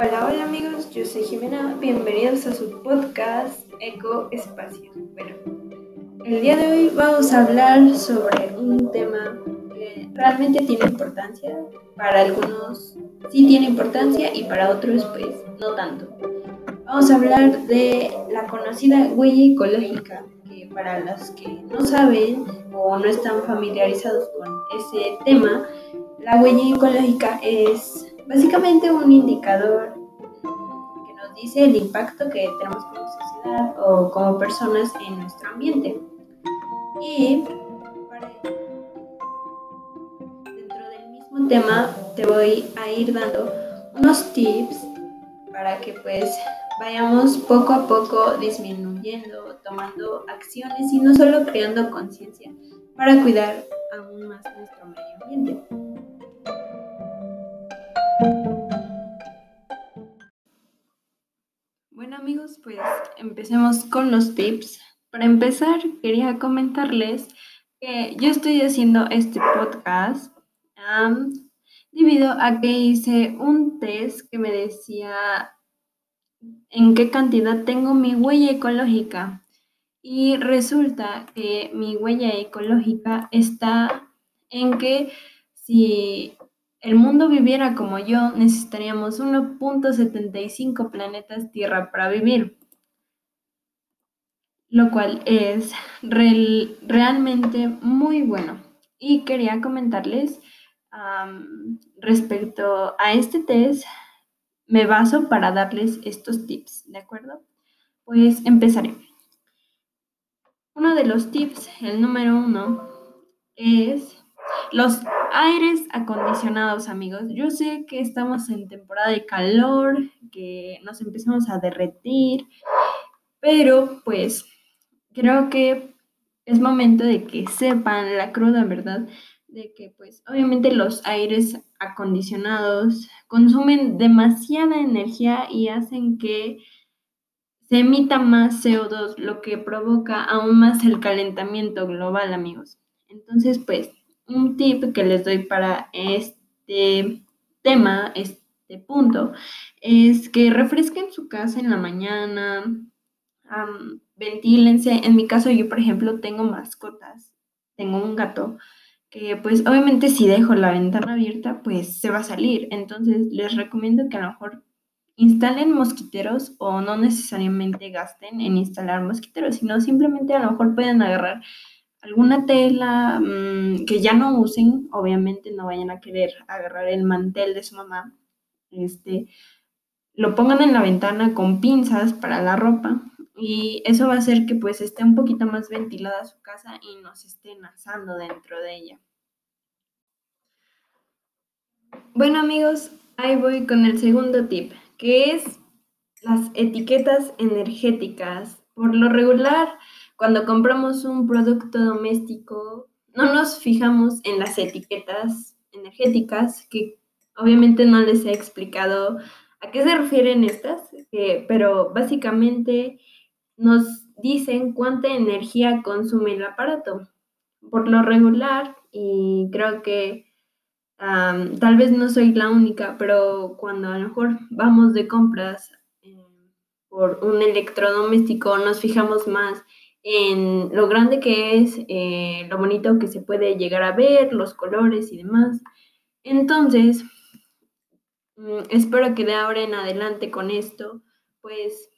Hola, hola amigos, yo soy Jimena, bienvenidos a su podcast Eco Espacio. Bueno, el día de hoy vamos a hablar sobre un tema que realmente tiene importancia, para algunos sí tiene importancia y para otros pues no tanto. Vamos a hablar de la conocida huella ecológica, que para los que no saben o no están familiarizados con ese tema, la huella ecológica es básicamente un indicador que nos dice el impacto que tenemos como sociedad o como personas en nuestro ambiente. Y dentro del mismo tema te voy a ir dando unos tips para que pues vayamos poco a poco disminuyendo, tomando acciones y no solo creando conciencia para cuidar aún más nuestro medio ambiente. Empecemos con los tips. Para empezar, quería comentarles que yo estoy haciendo este podcast debido a que hice un test que me decía en qué cantidad tengo mi huella ecológica. Y resulta que mi huella ecológica está en que si el mundo viviera como yo, necesitaríamos 1.75 planetas Tierra para vivir, lo cual es realmente muy bueno. Y quería comentarles respecto a este test, me baso para darles estos tips, ¿de acuerdo? Pues empezaré. Uno de los tips, el número uno, es los aires acondicionados, amigos. Yo sé que estamos en temporada de calor, que nos empezamos a derretir, pero pues creo que es momento de que sepan la cruda verdad de que pues obviamente los aires acondicionados consumen demasiada energía y hacen que se emita más CO2, lo que provoca aún más el calentamiento global, amigos. Entonces, pues un tip que les doy para este tema, este punto, es que refresquen su casa en la mañana, ventílense. En mi caso, yo, por ejemplo, tengo mascotas, tengo un gato que pues obviamente si dejo la ventana abierta, pues se va a salir. Entonces les recomiendo que a lo mejor instalen mosquiteros o no necesariamente gasten en instalar mosquiteros, sino simplemente a lo mejor pueden agarrar alguna tela mm, que ya no usen, obviamente no vayan a querer agarrar el mantel de su mamá, este, lo pongan en la ventana con pinzas para la ropa y eso va a hacer que pues esté un poquito más ventilada su casa y no se estén asando dentro de ella. Bueno amigos, ahí voy con el segundo tip, que es las etiquetas energéticas. Por lo regular, cuando compramos un producto doméstico, no nos fijamos en las etiquetas energéticas, que obviamente no les he explicado a qué se refieren estas, pero básicamente nos dicen cuánta energía consume el aparato. Por lo regular, y creo que tal vez no soy la única, pero cuando a lo mejor vamos de compras eh, por un electrodoméstico, nos fijamos más en lo grande que es, eh, lo bonito que se puede llegar a ver, los colores y demás. Entonces, mm, espero que de ahora en adelante con esto, pues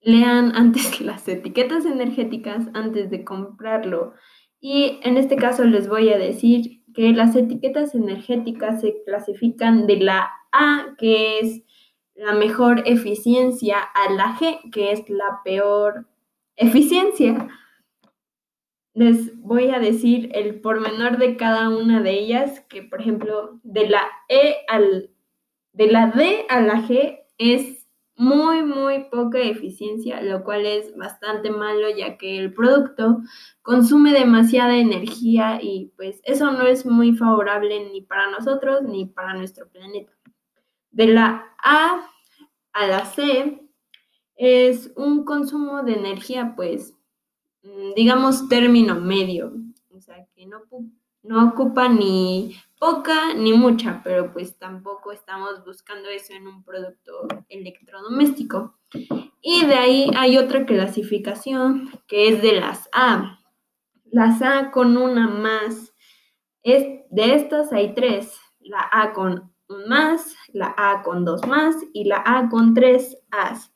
lean antes las etiquetas energéticas antes de comprarlo. Y en este caso les voy a decir que las etiquetas energéticas se clasifican de la A, que es la mejor eficiencia, a la G, que es la peor eficiencia. Les voy a decir el pormenor de cada una de ellas, que por ejemplo, de la E al de la D a la G es muy, muy poca eficiencia, lo cual es bastante malo ya que el producto consume demasiada energía y pues eso no es muy favorable ni para nosotros ni para nuestro planeta. De la A a la C es un consumo de energía, pues, mm, digamos, término medio, o sea, que no, no ocupa ni poca ni mucha, pero pues tampoco estamos buscando eso en un producto electrodoméstico. Y de ahí hay otra clasificación que es de las A. Las A con una más. Es, de estas hay tres. La A con un más, la A con dos más y la A con tres As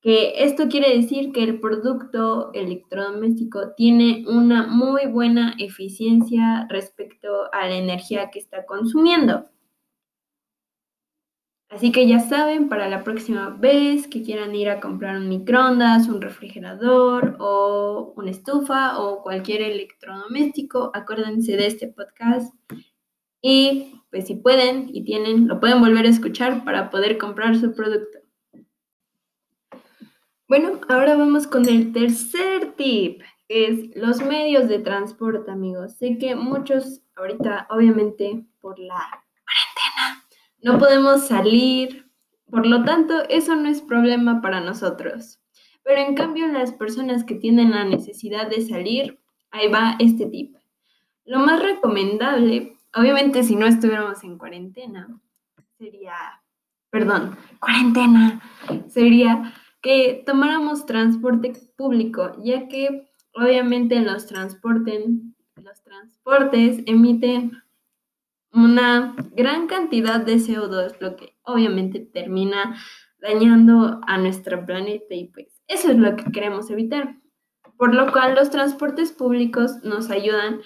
que esto quiere decir que el producto electrodoméstico tiene una muy buena eficiencia respecto a la energía que está consumiendo. Así que ya saben, para la próxima vez que quieran ir a comprar un microondas, un refrigerador o una estufa o cualquier electrodoméstico, acuérdense de este podcast y pues si pueden y tienen, lo pueden volver a escuchar para poder comprar su producto. Bueno, ahora vamos con el tercer tip, que es los medios de transporte, amigos. Sé que muchos ahorita, obviamente, por la cuarentena, no podemos salir, por lo tanto, eso no es problema para nosotros. Pero en cambio, las personas que tienen la necesidad de salir, ahí va este tip. Lo más recomendable, obviamente si no estuviéramos en cuarentena, sería, perdón, cuarentena, sería que tomáramos transporte público, ya que obviamente los, transporten, los transportes emiten una gran cantidad de CO2, lo que obviamente termina dañando a nuestro planeta y pues eso es lo que queremos evitar. Por lo cual los transportes públicos nos ayudan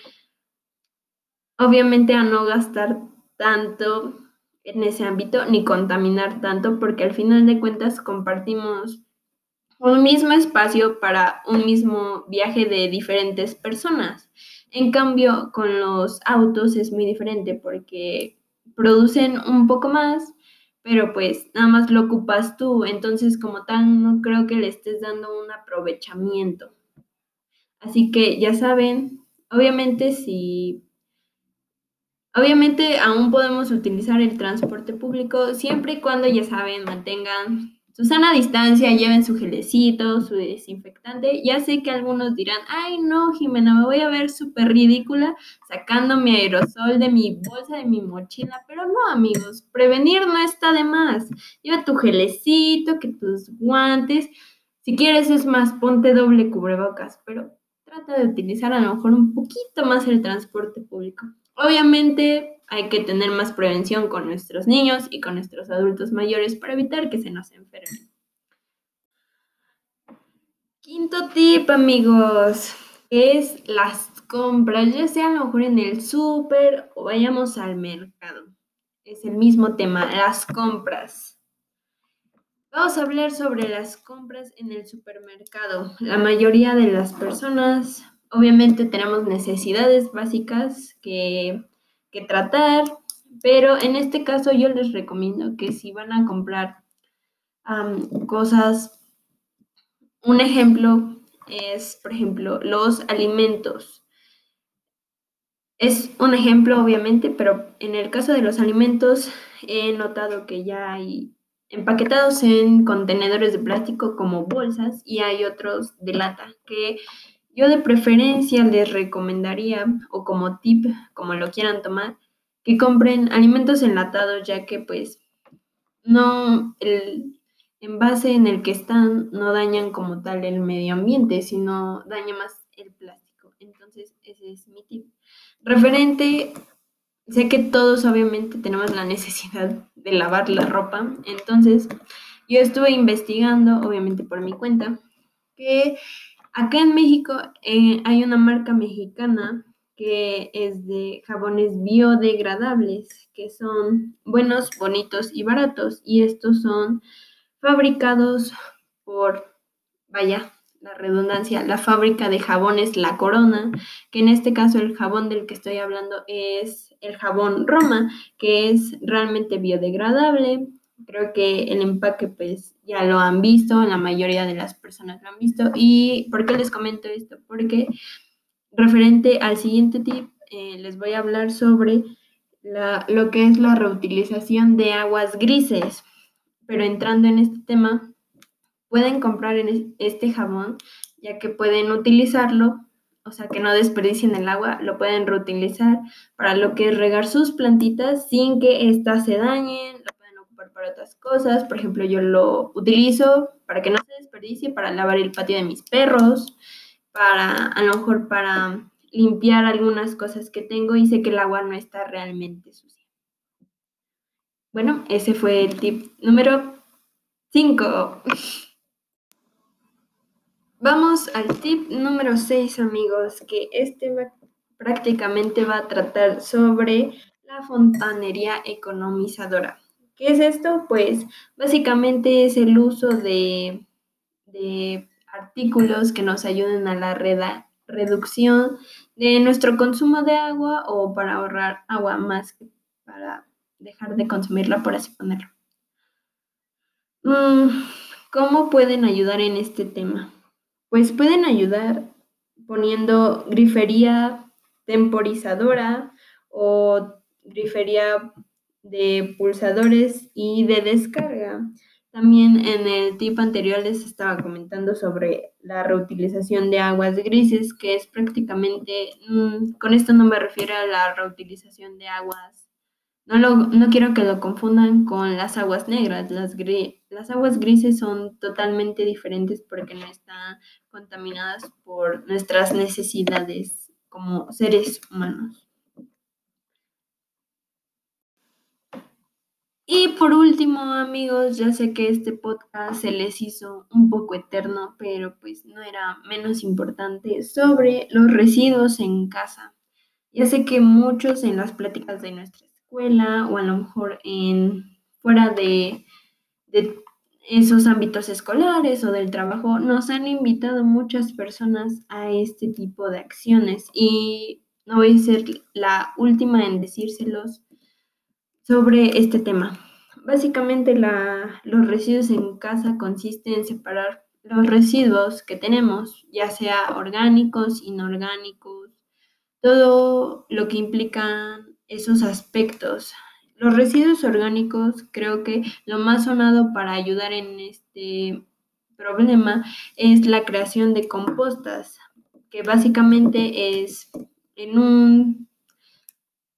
obviamente a no gastar tanto en ese ámbito ni contaminar tanto porque al final de cuentas compartimos un mismo espacio para un mismo viaje de diferentes personas. En cambio, con los autos es muy diferente porque producen un poco más, pero pues nada más lo ocupas tú, entonces como tal no creo que le estés dando un aprovechamiento. Así que ya saben, obviamente si Obviamente aún podemos utilizar el transporte público siempre y cuando, ya saben, mantengan su sana distancia, lleven su gelecito, su desinfectante. Ya sé que algunos dirán, ay no, Jimena, me voy a ver súper ridícula sacando mi aerosol de mi bolsa, de mi mochila. Pero no, amigos, prevenir no está de más. Lleva tu gelecito, que tus guantes. Si quieres es más, ponte doble cubrebocas, pero trata de utilizar a lo mejor un poquito más el transporte público. Obviamente hay que tener más prevención con nuestros niños y con nuestros adultos mayores para evitar que se nos enfermen. Quinto tip, amigos, es las compras, ya sea a lo mejor en el súper o vayamos al mercado. Es el mismo tema, las compras. Vamos a hablar sobre las compras en el supermercado. La mayoría de las personas obviamente tenemos necesidades básicas que, tratar, pero en este caso yo les recomiendo que si van a comprar cosas, un ejemplo es, por ejemplo, los alimentos. Es un ejemplo, obviamente, pero en el caso de los alimentos he notado que ya hay empaquetados en contenedores de plástico como bolsas y hay otros de lata que yo de preferencia les recomendaría, o como tip, como lo quieran tomar, que compren alimentos enlatados, ya que pues no, el envase en el que están no dañan como tal el medio ambiente, sino daña más el plástico. Entonces, ese es mi tip. Referente, sé que todos obviamente tenemos la necesidad de lavar la ropa, entonces yo estuve investigando, obviamente por mi cuenta, que Acá en México eh, hay una marca mexicana que es de jabones biodegradables, que son buenos, bonitos y baratos. Y estos son fabricados por, vaya, la redundancia, la fábrica de jabones La Corona, que en este caso el jabón del que estoy hablando es el jabón Roma, que es realmente biodegradable, Creo que el empaque pues ya lo han visto, la mayoría de las personas lo han visto. ¿Y por qué les comento esto? Porque referente al siguiente tip, eh, les voy a hablar sobre lo que es la reutilización de aguas grises. Pero entrando en este tema, pueden comprar este jabón, ya que pueden utilizarlo o sea, que no desperdicien el agua, lo pueden reutilizar para lo que es regar sus plantitas sin que éstas se dañen, para otras cosas. Por ejemplo, yo lo utilizo para que no se desperdicie, para lavar el patio de mis perros, para a lo mejor para limpiar algunas cosas que tengo y sé que el agua no está realmente sucia. Bueno, ese fue el tip número 5. Vamos al tip número 6, amigos, que este prácticamente va a tratar sobre la fontanería economizadora. ¿Qué es esto? Pues básicamente es el uso de, de artículos que nos ayuden a la reducción de nuestro consumo de agua o para ahorrar agua más que para dejar de consumirla, por así ponerlo. Mm, ¿Cómo pueden ayudar en este tema? pues pueden ayudar poniendo grifería temporizadora o grifería de pulsadores y de descarga. También en el tip anterior les estaba comentando sobre la reutilización de aguas grises, que es prácticamente, mm, con esto no me refiero a la reutilización de aguas no, no quiero que lo confundan con las aguas negras. Las, las aguas grises son totalmente diferentes porque no están contaminadas por nuestras necesidades como seres humanos. Y por último, amigos, ya sé que este podcast se les hizo un poco eterno, pero pues no era menos importante sobre los residuos en casa. Ya sé que muchos en las pláticas de nuestras o a lo mejor en fuera de, esos ámbitos escolares o del trabajo, nos han invitado muchas personas a este tipo de acciones y no voy a ser la última en decírselos sobre este tema. Básicamente los residuos en casa consisten en separar los residuos que tenemos, ya sea orgánicos, inorgánicos, todo lo que implican esos aspectos. Los residuos orgánicos, creo que lo más sonado para ayudar en este problema es la creación de compostas, que básicamente es en un,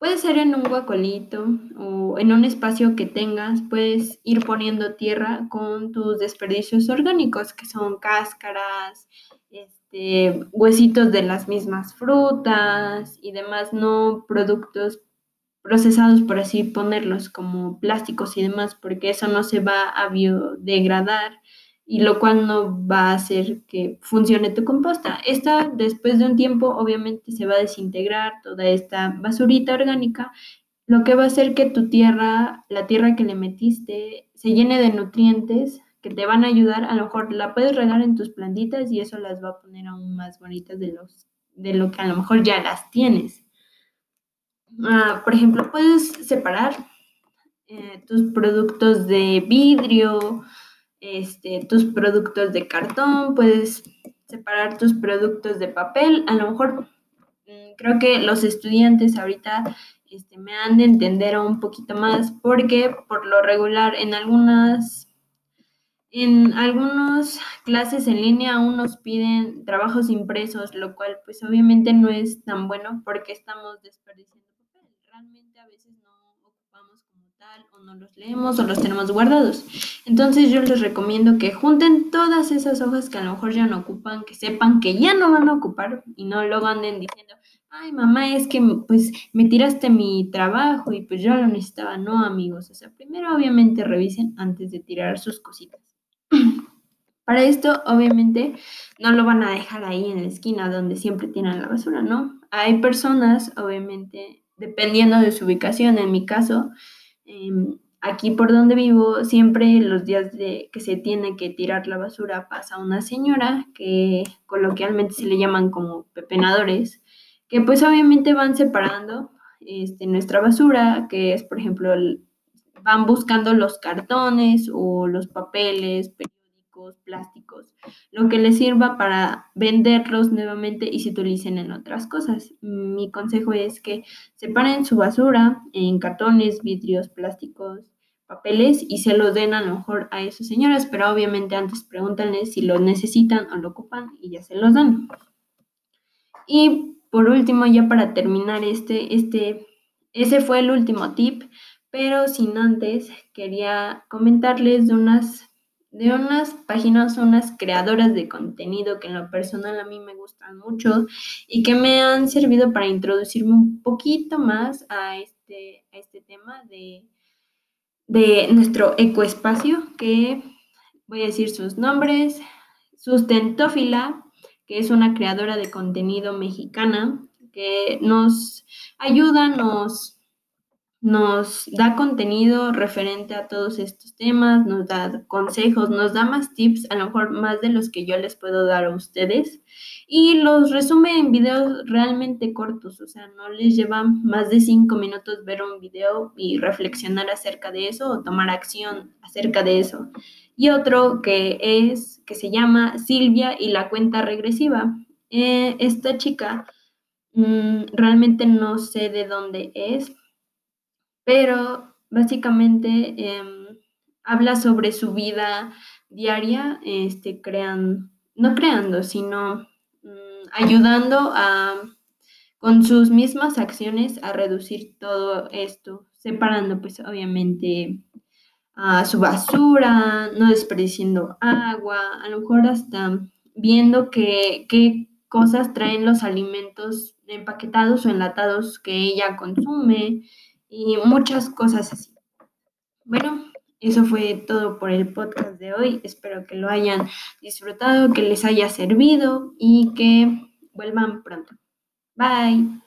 puede ser en un guacolito o en un espacio que tengas, puedes ir poniendo tierra con tus desperdicios orgánicos, que son cáscaras, este, huesitos de las mismas frutas y demás, no productos procesados, por así ponerlos, como plásticos y demás, porque eso no se va a biodegradar y lo cual no va a hacer que funcione tu composta. Esta, después de un tiempo, obviamente se va a desintegrar toda esta basurita orgánica, lo que va a hacer que tu tierra, la tierra que le metiste, se llene de nutrientes que te van a ayudar. A lo mejor la puedes regar en tus plantitas y eso las va a poner aún más bonitas de, los, de lo que a lo mejor ya las tienes. Ah, por ejemplo, puedes separar eh, tus productos de vidrio, este, tus productos de cartón, puedes separar tus productos de papel. A lo mejor mm, creo que los estudiantes ahorita este, me han de entender un poquito más porque por lo regular en algunas en algunas clases en línea aún nos piden trabajos impresos, lo cual pues obviamente no es tan bueno porque estamos desperdiciando realmente a veces no ocupamos como tal o no los leemos o los tenemos guardados. Entonces yo les recomiendo que junten todas esas hojas que a lo mejor ya no ocupan, que sepan que ya no van a ocupar y no luego anden diciendo, ay mamá, es que pues me tiraste mi trabajo y pues yo lo necesitaba. No amigos, o sea, primero obviamente revisen antes de tirar sus cositas. Para esto, obviamente, no lo van a dejar ahí en la esquina donde siempre tienen la basura, ¿no? Hay personas, obviamente, dependiendo de su ubicación. En mi caso, em, aquí por donde vivo, siempre los días de que se tiene que tirar la basura pasa una señora que coloquialmente se le llaman como pepenadores, que pues obviamente van separando este, nuestra basura, que es por ejemplo, van buscando los cartones o los papeles, plásticos, lo que les sirva para venderlos nuevamente y se utilicen en otras cosas. Mi consejo es que separen su basura en cartones, vidrios, plásticos, papeles y se los den a lo mejor a esas señoras, pero obviamente antes pregúntenles si lo necesitan o lo ocupan y ya se los dan. Y por último, ya para terminar este, este, ese fue el último tip, pero sin antes quería comentarles de unas de unas páginas, unas creadoras de contenido que en lo personal a mí me gustan mucho y que me han servido para introducirme un poquito más a este, a este tema de, de nuestro ecoespacio, que voy a decir sus nombres, Sustentófila, que es una creadora de contenido mexicana que nos ayuda, nos nos da contenido referente a todos estos temas, nos da consejos, nos da más tips, a lo mejor más de los que yo les puedo dar a ustedes, y los resume en videos realmente cortos, o sea, no les lleva más de cinco minutos ver un video y reflexionar acerca de eso o tomar acción acerca de eso. Y otro que es, que se llama Silvia y la cuenta regresiva. Eh, esta chica mm, realmente no sé de dónde es, pero básicamente em, habla sobre su vida diaria, este, crean, no creando, sino mm, ayudando a, con sus mismas acciones a reducir todo esto, separando pues obviamente a su basura, no desperdiciando agua, a lo mejor hasta viendo qué cosas traen los alimentos empaquetados o enlatados que ella consume, y muchas cosas así. Bueno, eso fue todo por el podcast de hoy. Espero que lo hayan disfrutado, que les haya servido y que vuelvan pronto. Bye.